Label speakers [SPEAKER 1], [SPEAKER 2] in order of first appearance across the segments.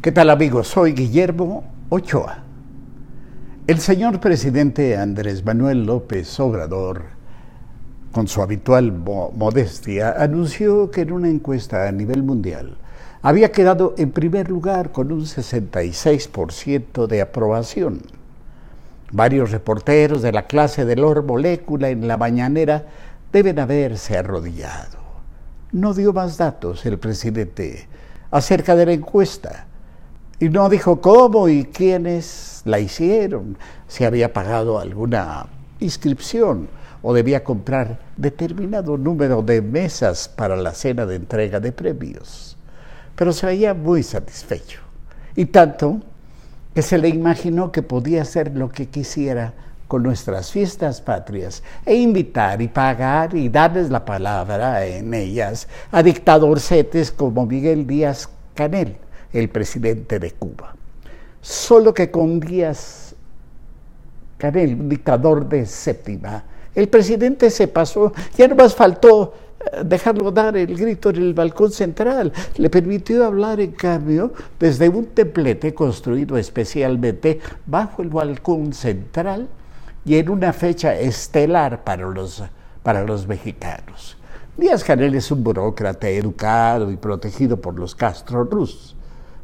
[SPEAKER 1] ¿Qué tal amigos? Soy Guillermo Ochoa. El señor presidente Andrés Manuel López Obrador, con su habitual modestia, anunció que en una encuesta a nivel mundial había quedado en primer lugar con un 66% de aprobación. Varios reporteros de la clase de Lor Molécula en la mañanera deben haberse arrodillado. No dio más datos el presidente acerca de la encuesta y no dijo cómo y quiénes la hicieron, si había pagado alguna inscripción o debía comprar determinado número de mesas para la cena de entrega de premios. Pero se veía muy satisfecho. Y tanto que se le imaginó que podía hacer lo que quisiera con nuestras fiestas patrias e invitar y pagar y darles la palabra en ellas a dictadorcetes como Miguel Díaz Canel el presidente de Cuba. Solo que con Díaz Canel, dictador de séptima, el presidente se pasó, ya no más faltó eh, dejarlo dar el grito en el balcón central. Le permitió hablar, en cambio, desde un templete construido especialmente bajo el balcón central y en una fecha estelar para los, para los mexicanos. Díaz Canel es un burócrata educado y protegido por los Castro Rus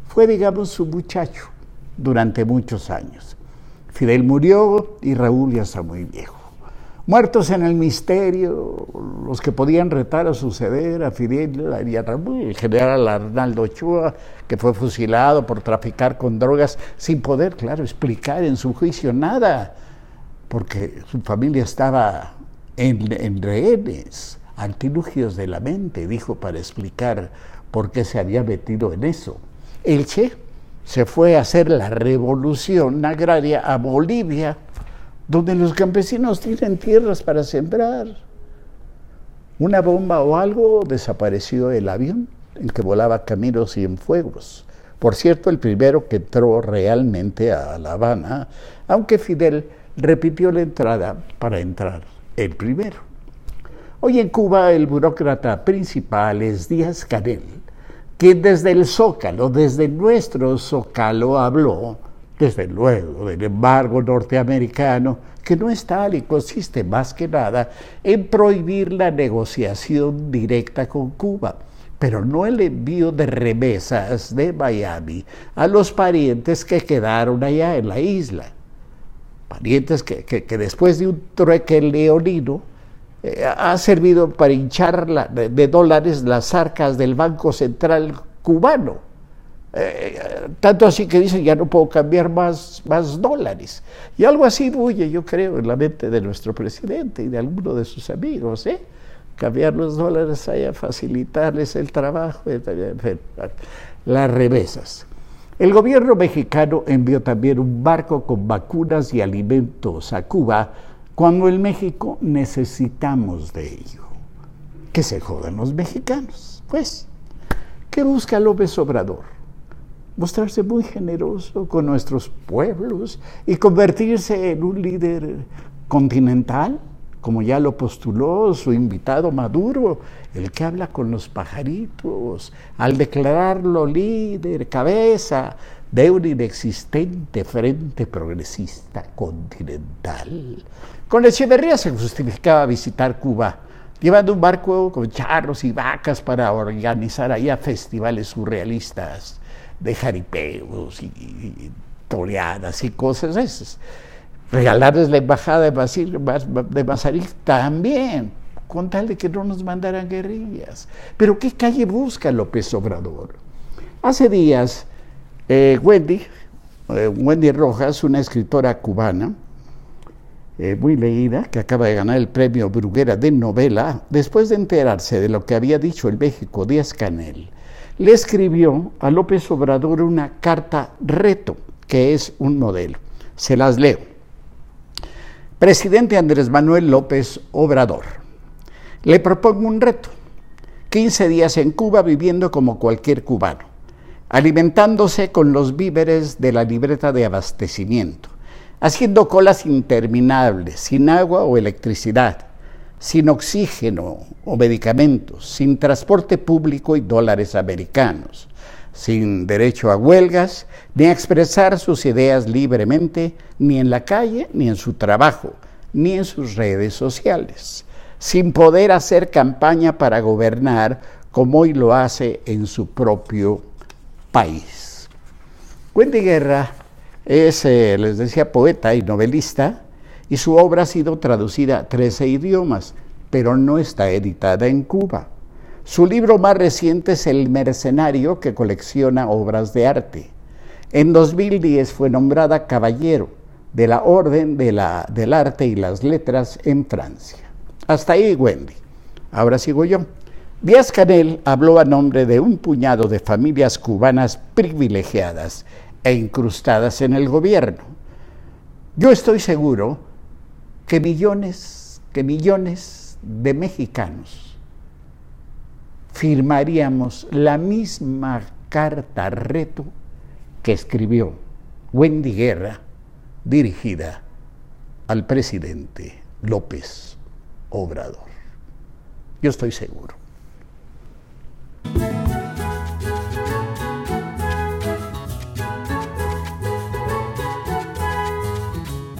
[SPEAKER 1] fue, digamos, su muchacho durante muchos años. Fidel murió y Raúl ya está muy viejo. Muertos en el misterio, los que podían retar a suceder a Fidel y Raúl, el general Arnaldo Ochoa, que fue fusilado por traficar con drogas sin poder, claro, explicar en su juicio nada, porque su familia estaba en, en rehenes, artilugios de la mente, dijo para explicar por qué se había metido en eso. Elche se fue a hacer la revolución agraria a Bolivia, donde los campesinos tienen tierras para sembrar. Una bomba o algo desapareció el avión en que volaba Camilo Cienfuegos. Por cierto, el primero que entró realmente a La Habana, aunque Fidel repitió la entrada para entrar el primero. Hoy en Cuba el burócrata principal es Díaz Canel, que desde el Zócalo, desde nuestro Zócalo habló, desde luego, del embargo norteamericano, que no es tal y consiste más que nada en prohibir la negociación directa con Cuba, pero no el envío de remesas de Miami a los parientes que quedaron allá en la isla. Parientes que, que después de un trueque leonino, eh, ha servido para hinchar de, dólares las arcas del Banco Central cubano. Eh, tanto así que dicen ya no puedo cambiar más, más dólares. Y algo así bulle, yo creo, en la mente de nuestro presidente y de alguno de sus amigos. ¿eh? Cambiar los dólares allá, facilitarles el trabajo, las remesas. El gobierno mexicano envió también un barco con vacunas y alimentos a Cuba cuando en México necesitamos de ello. Que se jodan los mexicanos. Pues, ¿qué busca López Obrador? Mostrarse muy generoso con nuestros pueblos y convertirse en un líder continental, como ya lo postuló su invitado Maduro, el que habla con los pajaritos, al declararlo líder, cabeza de un inexistente frente progresista continental. Con Echeverría se justificaba visitar Cuba, llevando un barco con charros y vacas para organizar allá festivales surrealistas de jaripeos y, y, y cosas esas. Regalarles la embajada de Mazarik también, con tal de que no nos mandaran guerrillas. Pero ¿qué calle busca López Obrador? Hace días, eh, Wendy, eh, Wendy Rojas, una escritora cubana, eh, muy leída, que acaba de ganar el premio Bruguera de novela, después de enterarse de lo que había dicho el México Díaz Canel, le escribió a López Obrador una carta reto, que es un modelo. Se las leo. Presidente Andrés Manuel López Obrador, le propongo un reto. 15 días en Cuba viviendo como cualquier cubano, alimentándose con los víveres de la libreta de abastecimiento haciendo colas interminables, sin agua o electricidad, sin oxígeno o medicamentos, sin transporte público y dólares americanos, sin derecho a huelgas, ni a expresar sus ideas libremente, ni en la calle, ni en su trabajo, ni en sus redes sociales, sin poder hacer campaña para gobernar como hoy lo hace en su propio país. Wendy Guerra es, eh, les decía, poeta y novelista, y su obra ha sido traducida a 13 idiomas, pero no está editada en Cuba. Su libro más reciente es El Mercenario, que colecciona obras de arte. En 2010 fue nombrada caballero de la Orden de la, del Arte y las Letras en Francia. Hasta ahí, Wendy. Ahora sigo yo. Díaz Canel habló a nombre de un puñado de familias cubanas privilegiadas e incrustadas en el gobierno. Yo estoy seguro que millones, que millones de mexicanos firmaríamos la misma carta reto que escribió Wendy Guerra dirigida al presidente López Obrador. Yo estoy seguro.